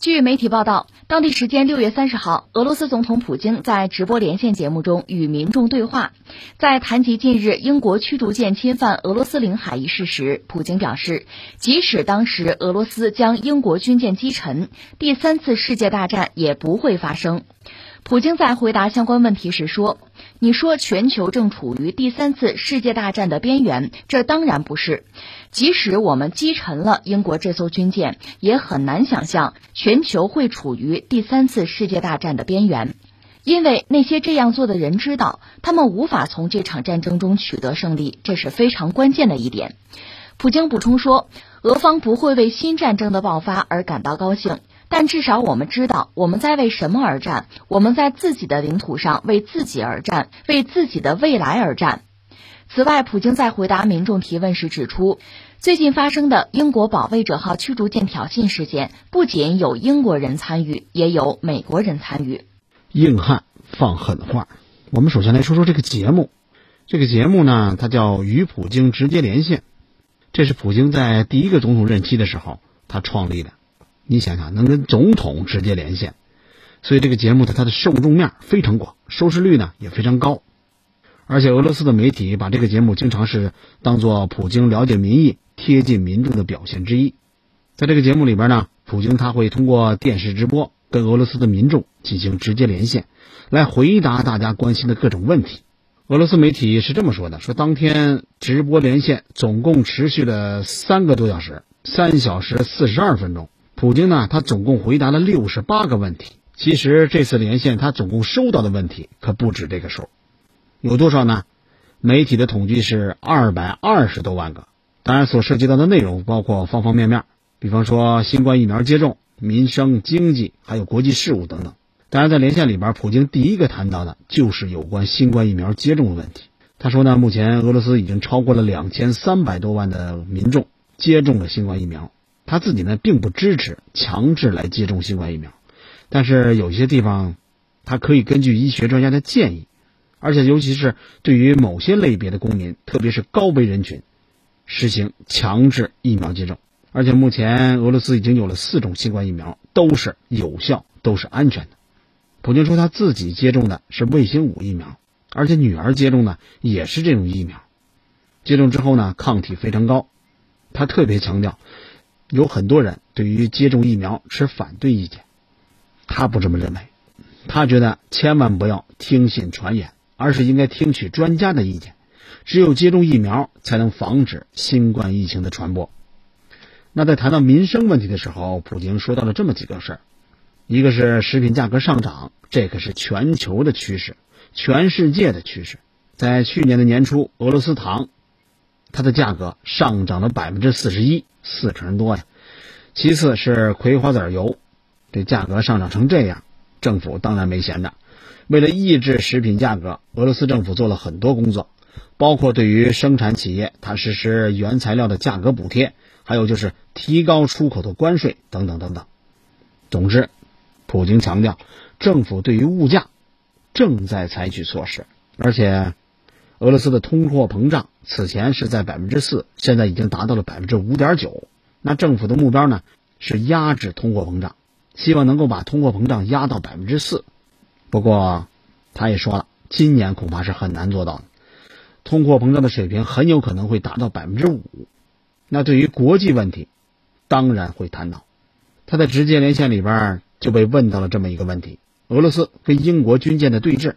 据媒体报道，当地时间六月三十号，俄罗斯总统普京在直播连线节目中与民众对话。在谈及近日英国驱逐舰侵犯俄罗斯领海一事时，普京表示，即使当时俄罗斯将英国军舰击沉，第三次世界大战也不会发生。普京在回答相关问题时说：“你说全球正处于第三次世界大战的边缘，这当然不是。即使我们击沉了英国这艘军舰，也很难想象全球会处于第三次世界大战的边缘，因为那些这样做的人知道，他们无法从这场战争中取得胜利，这是非常关键的一点。”普京补充说：“俄方不会为新战争的爆发而感到高兴。”但至少我们知道我们在为什么而战，我们在自己的领土上为自己而战，为自己的未来而战。此外，普京在回答民众提问时指出，最近发生的英国保卫者号驱逐舰挑衅事件，不仅有英国人参与，也有美国人参与。硬汉放狠话，我们首先来说说这个节目。这个节目呢，它叫《与普京直接连线》，这是普京在第一个总统任期的时候他创立的。你想想，能跟总统直接连线，所以这个节目的它的受众面非常广，收视率呢也非常高。而且俄罗斯的媒体把这个节目经常是当做普京了解民意、贴近民众的表现之一。在这个节目里边呢，普京他会通过电视直播跟俄罗斯的民众进行直接连线，来回答大家关心的各种问题。俄罗斯媒体是这么说的：说当天直播连线总共持续了三个多小时，三小时四十二分钟。普京呢，他总共回答了六十八个问题。其实这次连线，他总共收到的问题可不止这个数，有多少呢？媒体的统计是二百二十多万个。当然，所涉及到的内容包括方方面面，比方说新冠疫苗接种、民生、经济，还有国际事务等等。当然，在连线里边，普京第一个谈到的就是有关新冠疫苗接种的问题。他说呢，目前俄罗斯已经超过了两千三百多万的民众接种了新冠疫苗。他自己呢，并不支持强制来接种新冠疫苗，但是有些地方，他可以根据医学专家的建议，而且尤其是对于某些类别的公民，特别是高危人群，实行强制疫苗接种。而且目前俄罗斯已经有了四种新冠疫苗，都是有效，都是安全的。普京说他自己接种的是卫星五疫苗，而且女儿接种的也是这种疫苗，接种之后呢，抗体非常高。他特别强调。有很多人对于接种疫苗持反对意见，他不这么认为，他觉得千万不要听信传言，而是应该听取专家的意见。只有接种疫苗，才能防止新冠疫情的传播。那在谈到民生问题的时候，普京说到了这么几个事儿：一个是食品价格上涨，这可是全球的趋势，全世界的趋势。在去年的年初，俄罗斯糖。它的价格上涨了百分之四十一，四成多呀。其次是葵花籽油，这价格上涨成这样，政府当然没闲着。为了抑制食品价格，俄罗斯政府做了很多工作，包括对于生产企业，它实施原材料的价格补贴，还有就是提高出口的关税等等等等。总之，普京强调，政府对于物价正在采取措施，而且。俄罗斯的通货膨胀此前是在百分之四，现在已经达到了百分之五点九。那政府的目标呢是压制通货膨胀，希望能够把通货膨胀压到百分之四。不过，他也说了，今年恐怕是很难做到的，通货膨胀的水平很有可能会达到百分之五。那对于国际问题，当然会谈到。他在直接连线里边就被问到了这么一个问题：俄罗斯跟英国军舰的对峙。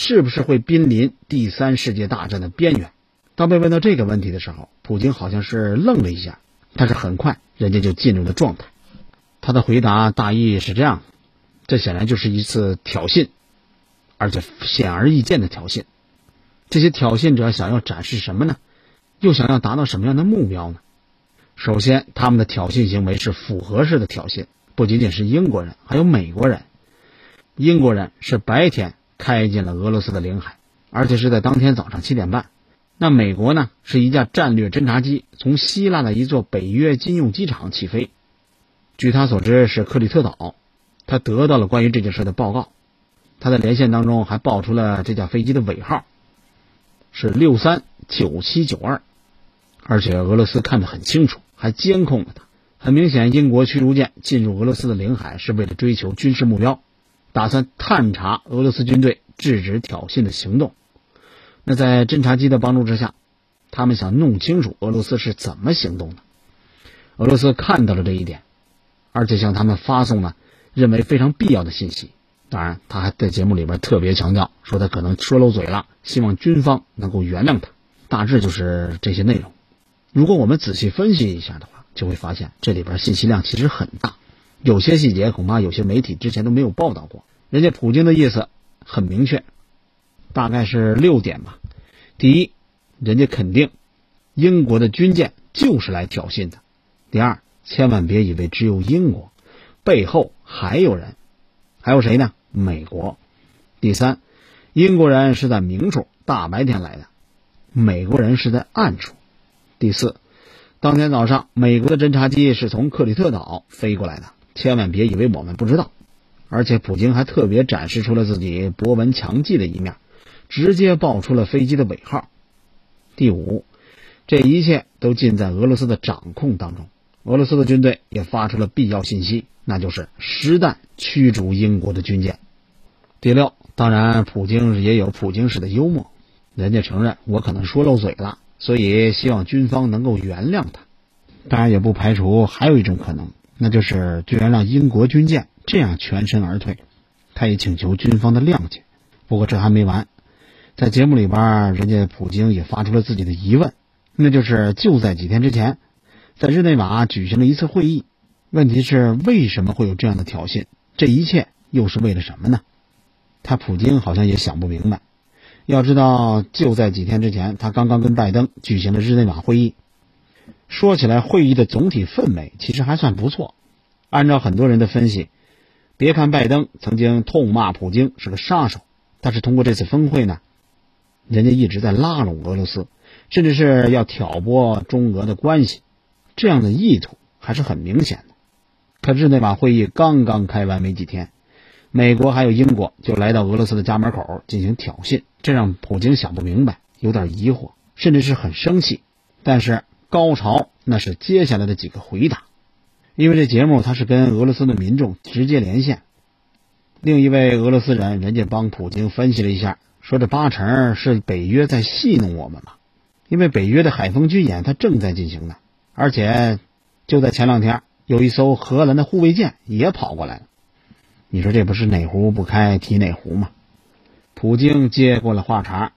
是不是会濒临第三世界大战的边缘？当被问到这个问题的时候，普京好像是愣了一下，但是很快人家就进入了状态。他的回答大意是这样：这显然就是一次挑衅，而且显而易见的挑衅。这些挑衅者想要展示什么呢？又想要达到什么样的目标呢？首先，他们的挑衅行为是复合式的挑衅，不仅仅是英国人，还有美国人。英国人是白天。开进了俄罗斯的领海，而且是在当天早上七点半。那美国呢，是一架战略侦察机从希腊的一座北约军用机场起飞。据他所知，是克里特岛。他得到了关于这件事的报告。他在连线当中还报出了这架飞机的尾号，是六三九七九二。而且俄罗斯看得很清楚，还监控了他，很明显，英国驱逐舰进入俄罗斯的领海是为了追求军事目标，打算探查俄罗斯军队制止挑衅的行动。那在侦察机的帮助之下，他们想弄清楚俄罗斯是怎么行动的。俄罗斯看到了这一点，而且向他们发送了认为非常必要的信息。当然，他还在节目里边特别强调说他可能说漏嘴了，希望军方能够原谅他。大致就是这些内容。如果我们仔细分析一下的话，就会发现这里边信息量其实很大，有些细节恐怕有些媒体之前都没有报道过。人家普京的意思很明确，大概是六点吧。第一，人家肯定英国的军舰就是来挑衅的；第二，千万别以为只有英国，背后还有人，还有谁呢？美国。第三，英国人是在明处大白天来的，美国人是在暗处。第四。当天早上，美国的侦察机是从克里特岛飞过来的，千万别以为我们不知道。而且，普京还特别展示出了自己博闻强记的一面，直接报出了飞机的尾号。第五，这一切都尽在俄罗斯的掌控当中。俄罗斯的军队也发出了必要信息，那就是实弹驱逐英国的军舰。第六，当然，普京也有普京式的幽默，人家承认我可能说漏嘴了。所以，希望军方能够原谅他。当然，也不排除还有一种可能，那就是居然让英国军舰这样全身而退。他也请求军方的谅解。不过，这还没完，在节目里边，人家普京也发出了自己的疑问，那就是就在几天之前，在日内瓦举行了一次会议。问题是，为什么会有这样的挑衅？这一切又是为了什么呢？他普京好像也想不明白。要知道，就在几天之前，他刚刚跟拜登举行了日内瓦会议。说起来，会议的总体氛围其实还算不错。按照很多人的分析，别看拜登曾经痛骂普京是个杀手，但是通过这次峰会呢，人家一直在拉拢俄罗斯，甚至是要挑拨中俄的关系，这样的意图还是很明显的。可日内瓦会议刚刚开完没几天。美国还有英国就来到俄罗斯的家门口进行挑衅，这让普京想不明白，有点疑惑，甚至是很生气。但是高潮那是接下来的几个回答，因为这节目他是跟俄罗斯的民众直接连线。另一位俄罗斯人，人家帮普京分析了一下，说这八成是北约在戏弄我们嘛，因为北约的海风军演它正在进行呢，而且就在前两天，有一艘荷兰的护卫舰也跑过来了。你说这不是哪壶不开提哪壶吗？普京接过了话茬，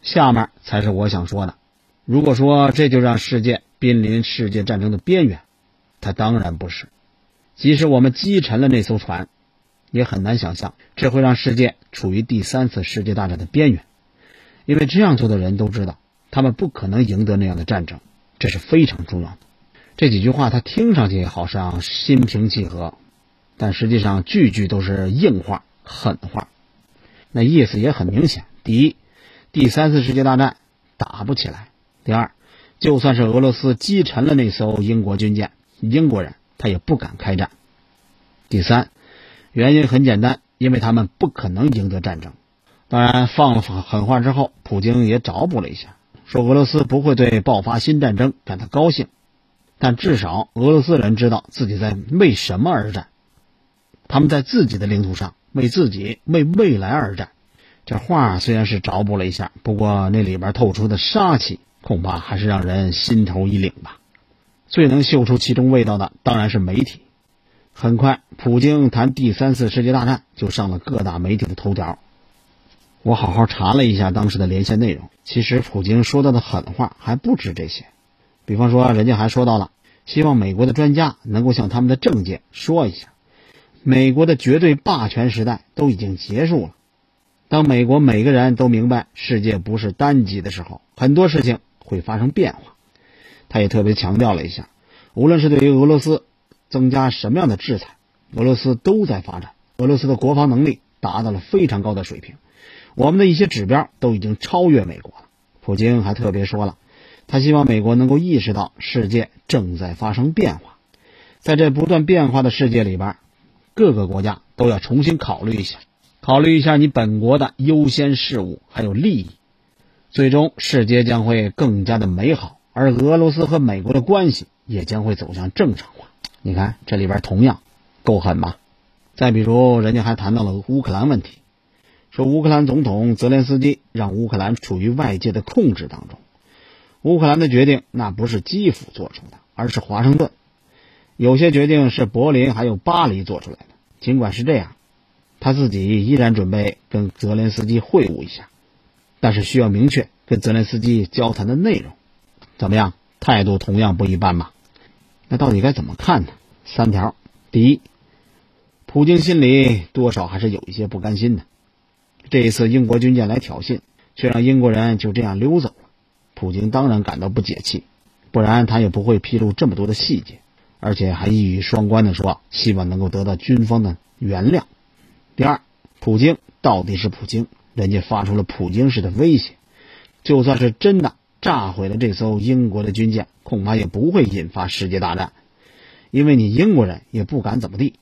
下面才是我想说的。如果说这就让世界濒临世界战争的边缘，他当然不是。即使我们击沉了那艘船，也很难想象这会让世界处于第三次世界大战的边缘。因为这样做的人都知道，他们不可能赢得那样的战争，这是非常重要的。这几句话他听上去好像心平气和。但实际上，句句都是硬话、狠话，那意思也很明显。第一，第三次世界大战打不起来；第二，就算是俄罗斯击沉了那艘英国军舰，英国人他也不敢开战；第三，原因很简单，因为他们不可能赢得战争。当然，放了狠话之后，普京也找补了一下，说俄罗斯不会对爆发新战争感到高兴，但至少俄罗斯人知道自己在为什么而战。他们在自己的领土上为自己、为未来而战。这话虽然是找补了一下，不过那里边透出的杀气，恐怕还是让人心头一凛吧。最能嗅出其中味道的，当然是媒体。很快，普京谈第三次世界大战就上了各大媒体的头条。我好好查了一下当时的连线内容，其实普京说到的狠话还不止这些。比方说，人家还说到了希望美国的专家能够向他们的政界说一下。美国的绝对霸权时代都已经结束了。当美国每个人都明白世界不是单极的时候，很多事情会发生变化。他也特别强调了一下，无论是对于俄罗斯增加什么样的制裁，俄罗斯都在发展。俄罗斯的国防能力达到了非常高的水平，我们的一些指标都已经超越美国了。普京还特别说了，他希望美国能够意识到世界正在发生变化，在这不断变化的世界里边。各个国家都要重新考虑一下，考虑一下你本国的优先事务还有利益，最终世界将会更加的美好，而俄罗斯和美国的关系也将会走向正常化。你看这里边同样够狠吧？再比如，人家还谈到了乌克兰问题，说乌克兰总统泽连斯基让乌克兰处于外界的控制当中。乌克兰的决定那不是基辅做出的，而是华盛顿。有些决定是柏林还有巴黎做出来的。尽管是这样，他自己依然准备跟泽连斯基会晤一下，但是需要明确跟泽连斯基交谈的内容。怎么样？态度同样不一般吧？那到底该怎么看呢？三条：第一，普京心里多少还是有一些不甘心的。这一次英国军舰来挑衅，却让英国人就这样溜走了，普京当然感到不解气，不然他也不会披露这么多的细节。而且还一语双关的说，希望能够得到军方的原谅。第二，普京到底是普京，人家发出了普京式的威胁，就算是真的炸毁了这艘英国的军舰，恐怕也不会引发世界大战，因为你英国人也不敢怎么地。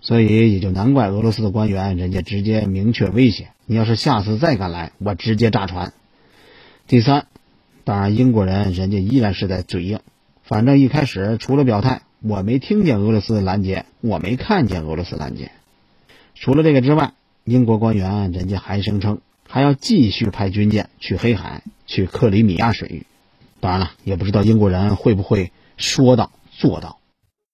所以也就难怪俄罗斯的官员，人家直接明确威胁：你要是下次再敢来，我直接炸船。第三，当然英国人人家依然是在嘴硬。反正一开始除了表态，我没听见俄罗斯拦截，我没看见俄罗斯拦截。除了这个之外，英国官员人家还声称还要继续派军舰去黑海、去克里米亚水域。当然了，也不知道英国人会不会说到做到。